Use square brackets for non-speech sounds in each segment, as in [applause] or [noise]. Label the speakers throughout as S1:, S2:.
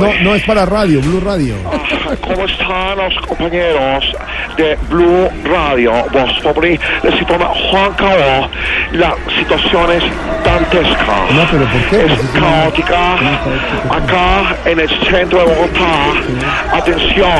S1: No, no es para radio, Blue Radio.
S2: ¿Cómo están los compañeros de Blue Radio? Voz Populi, les informa Juan Cabo. La situación es dantesca.
S1: No, pero ¿por qué?
S2: Es caótica. Acá en el centro de Bogotá, atención,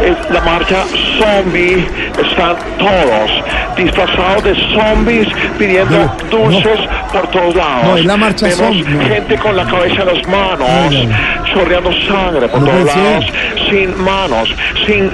S2: es la marcha zombie, están todos disfrazados de zombies pidiendo
S1: No,
S2: dulces por todos lados.
S1: No, es la marcha
S2: Vemos
S1: zombie,
S2: gente con la cabeza en las manos. Chorreando sangre por
S1: No
S2: todos lados, sin manos, sin...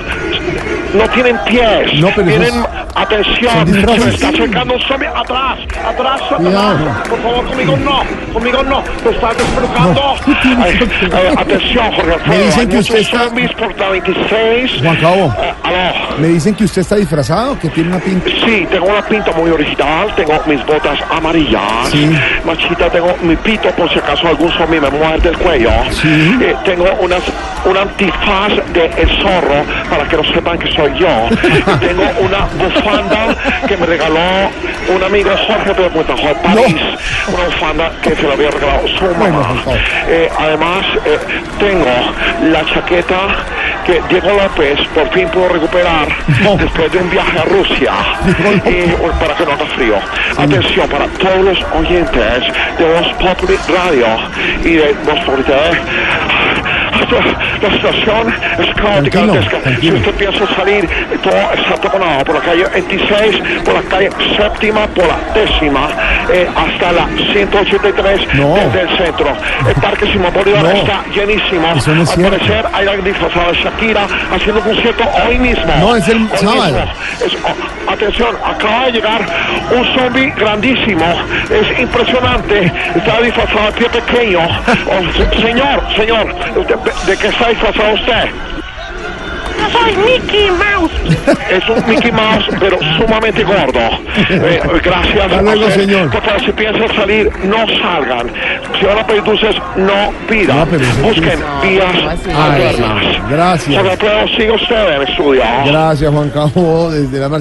S2: No tienen pies.
S1: No, pero
S2: Tienen, atención, se me está acercando un zombie atrás, atrás. Satanás. Por favor, conmigo no, conmigo no, te estás despelucando.
S1: No, ¿qué tienes
S2: Ay,
S1: que hacer?
S2: ay, atención, Jorge Alfredo,
S1: dicen
S2: hay
S1: que usted está-
S2: zombies por la 26.
S1: Juan Cabo.
S2: Eh, aló.
S1: Me dicen que usted está disfrazado, que tiene una pinta.
S2: Sí, tengo una pinta muy original, tengo mis botas amarillas,
S1: Sí.
S2: machita, tengo mi pito por si acaso algún zombie me muerde el cuello,
S1: Sí.
S2: Eh, tengo unas, un antifaz de el zorro para que no sepan que soy yo, [laughs] tengo una bufanda que me regaló un amigo Jorge Puentajo de París, una bufanda que se la había regalado su mamá.
S1: favor.
S2: Eh, además, eh, tengo la chaqueta que Diego López por fin pudo recuperar
S1: No.
S2: después de un viaje a Rusia bueno, para que no haga frío. Atención para todos los oyentes de Voz Populi Radio y de Voz Populi TV. La situación es caótica. Si usted piensa salir, todo está taponado por la calle 26, por la calle séptima, por la décima, eh, hasta la 183
S1: No.
S2: desde el centro. El Parque Simón Bolívar
S1: No.
S2: está llenísimo.
S1: Eso no es
S2: Al
S1: cierto.
S2: parecer hay alguien disfrazado de Shakira haciendo un concierto hoy mismo.
S1: No, es el
S2: Hoy
S1: sábado.
S2: mismo. Es- oh, atención, acaba de llegar un zombie grandísimo. Es impresionante. Está disfrazado de pie pequeño. Oh, se- señor, señor, ¿usted- ¿de qué está disfrazado usted?
S3: Yo soy Mickey Mouse.
S2: Es un Mickey Mouse, pero sumamente gordo. Eh, gracias.
S1: Hasta luego, señor.
S2: Por favor, si piensan salir, no salgan. Si van a pedir dulces, no pidan.
S1: No, pero
S2: Busquen
S1: es-
S2: vías alternas.
S1: gracias.
S2: Sobre todo, siga usted en el estudio.
S1: Gracias, Juan Cabo, desde la marcha.